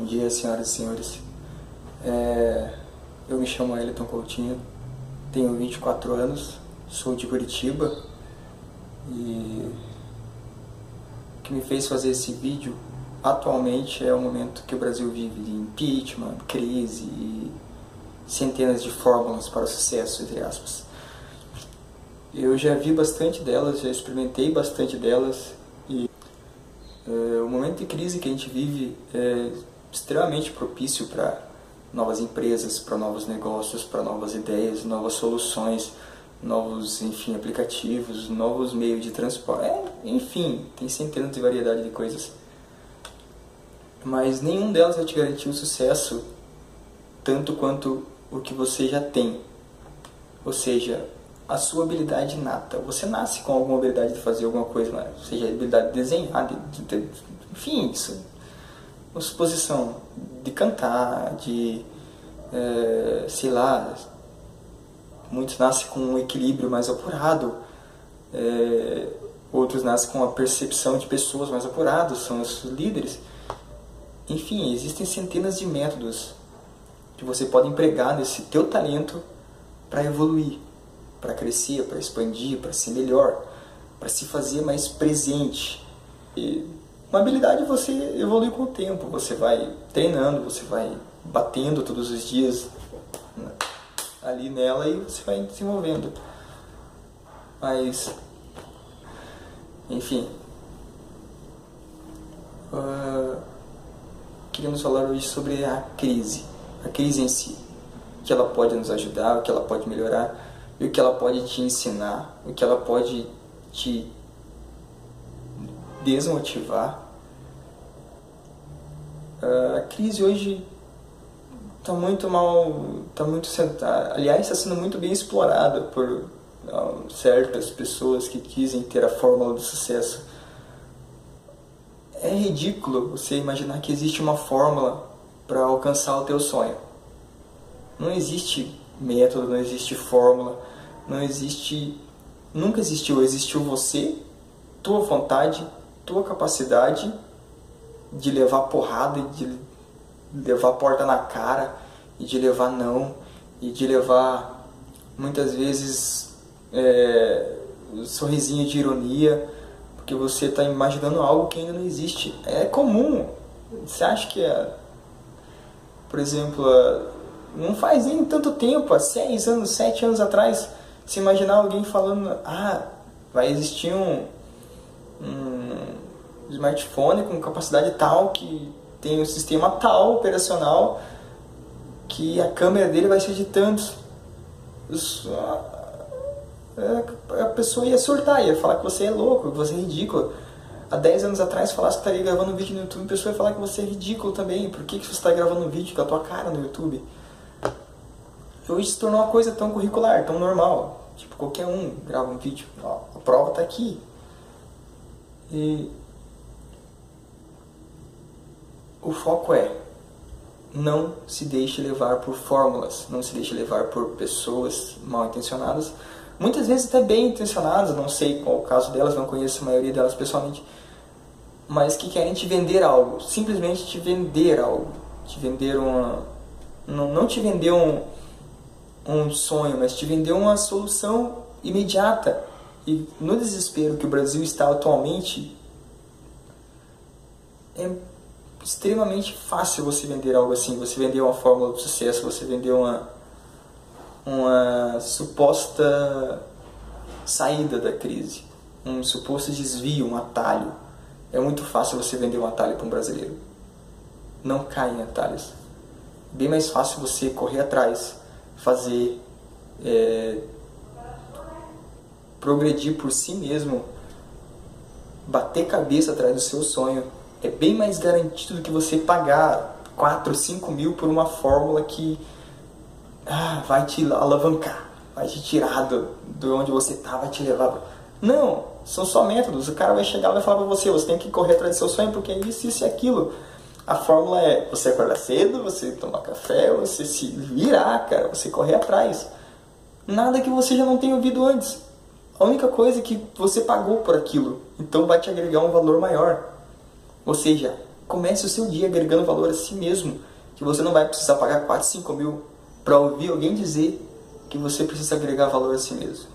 Bom dia, senhoras e senhores. É, eu me chamo Elton Coutinho, tenho 24 anos, sou de Curitiba e o que me fez fazer esse vídeo atualmente é o momento que o Brasil vive de impeachment, crise e centenas de fórmulas para o sucesso, entre aspas. Eu já vi bastante delas, já experimentei bastante delas e é, o momento de crise que a gente vive é extremamente propício para novas empresas, para novos negócios, para novas ideias, novas soluções, novos, enfim, aplicativos, novos meios de transporte, é, enfim, tem centenas de variedade de coisas. Mas nenhum delas vai te garantir o sucesso tanto quanto o que você já tem. Ou seja, a sua habilidade inata. Você nasce com alguma habilidade de fazer alguma coisa, né? seja habilidade de desenhar, de, de, de, enfim, isso. Uma suposição de cantar, de, é, sei lá, muitos nascem com um equilíbrio mais apurado, é, outros nascem com a percepção de pessoas mais apuradas, são os líderes. Enfim, existem centenas de métodos que você pode empregar nesse teu talento para evoluir para crescer, para expandir, para ser melhor, para se fazer mais presente. E uma habilidade você evolui com o tempo, você vai treinando, você vai batendo todos os dias né, ali nela e você vai desenvolvendo. Mas, enfim, uh, queríamos falar hoje sobre a crise, a crise em si, o que ela pode nos ajudar, o que ela pode melhorar e o que ela pode te ensinar, o que ela pode te desmotivar. Ah, a crise hoje está muito mal, está muito aliás está sendo muito bem explorada por ah, certas pessoas que quisem ter a fórmula do sucesso. É ridículo você imaginar que existe uma fórmula para alcançar o teu sonho. Não existe método, não existe fórmula não existe, nunca existiu, existiu você, tua vontade, tua capacidade de levar porrada, de levar porta na cara, e de levar não, e de levar muitas vezes é, um sorrisinho de ironia, porque você está imaginando algo que ainda não existe. É comum. Você acha que é, por exemplo, não faz nem tanto tempo, há seis anos, sete anos atrás, se imaginar alguém falando, ah, vai existir um, um smartphone com capacidade tal, que tem um sistema tal operacional, que a câmera dele vai ser de tantos. Isso, a pessoa ia surtar, ia falar que você é louco, que você é ridículo. Há 10 anos atrás, falasse que estaria gravando um vídeo no YouTube, a pessoa ia falar que você é ridículo também. Por que, que você está gravando um vídeo com a tua cara no YouTube? Hoje se tornou uma coisa tão curricular, tão normal. Tipo, qualquer um grava um vídeo, ó, a prova está aqui. E o foco é não se deixe levar por fórmulas, não se deixe levar por pessoas mal intencionadas, muitas vezes até bem intencionadas, não sei qual o caso delas, não conheço a maioria delas pessoalmente, mas que querem te vender algo, simplesmente te vender algo, te vender uma. Não, não te vender um um sonho, mas te vendeu uma solução imediata. E no desespero que o Brasil está atualmente, é extremamente fácil você vender algo assim. Você vender uma fórmula do sucesso, você vender uma, uma suposta saída da crise, um suposto desvio, um atalho. É muito fácil você vender um atalho para um brasileiro. Não cai em atalhos. Bem mais fácil você correr atrás fazer é, progredir por si mesmo, bater cabeça atrás do seu sonho, é bem mais garantido do que você pagar 4, 5 mil por uma fórmula que ah, vai te alavancar, vai te tirar do, do onde você está, vai te levar. Não, são só métodos. O cara vai chegar e vai falar para você: você tem que correr atrás do seu sonho porque é isso, isso e aquilo. A fórmula é você acordar cedo, você tomar café, você se virar, cara, você correr atrás. Nada que você já não tenha ouvido antes. A única coisa é que você pagou por aquilo, então vai te agregar um valor maior. Ou seja, comece o seu dia agregando valor a si mesmo, que você não vai precisar pagar 4, 5 mil para ouvir alguém dizer que você precisa agregar valor a si mesmo.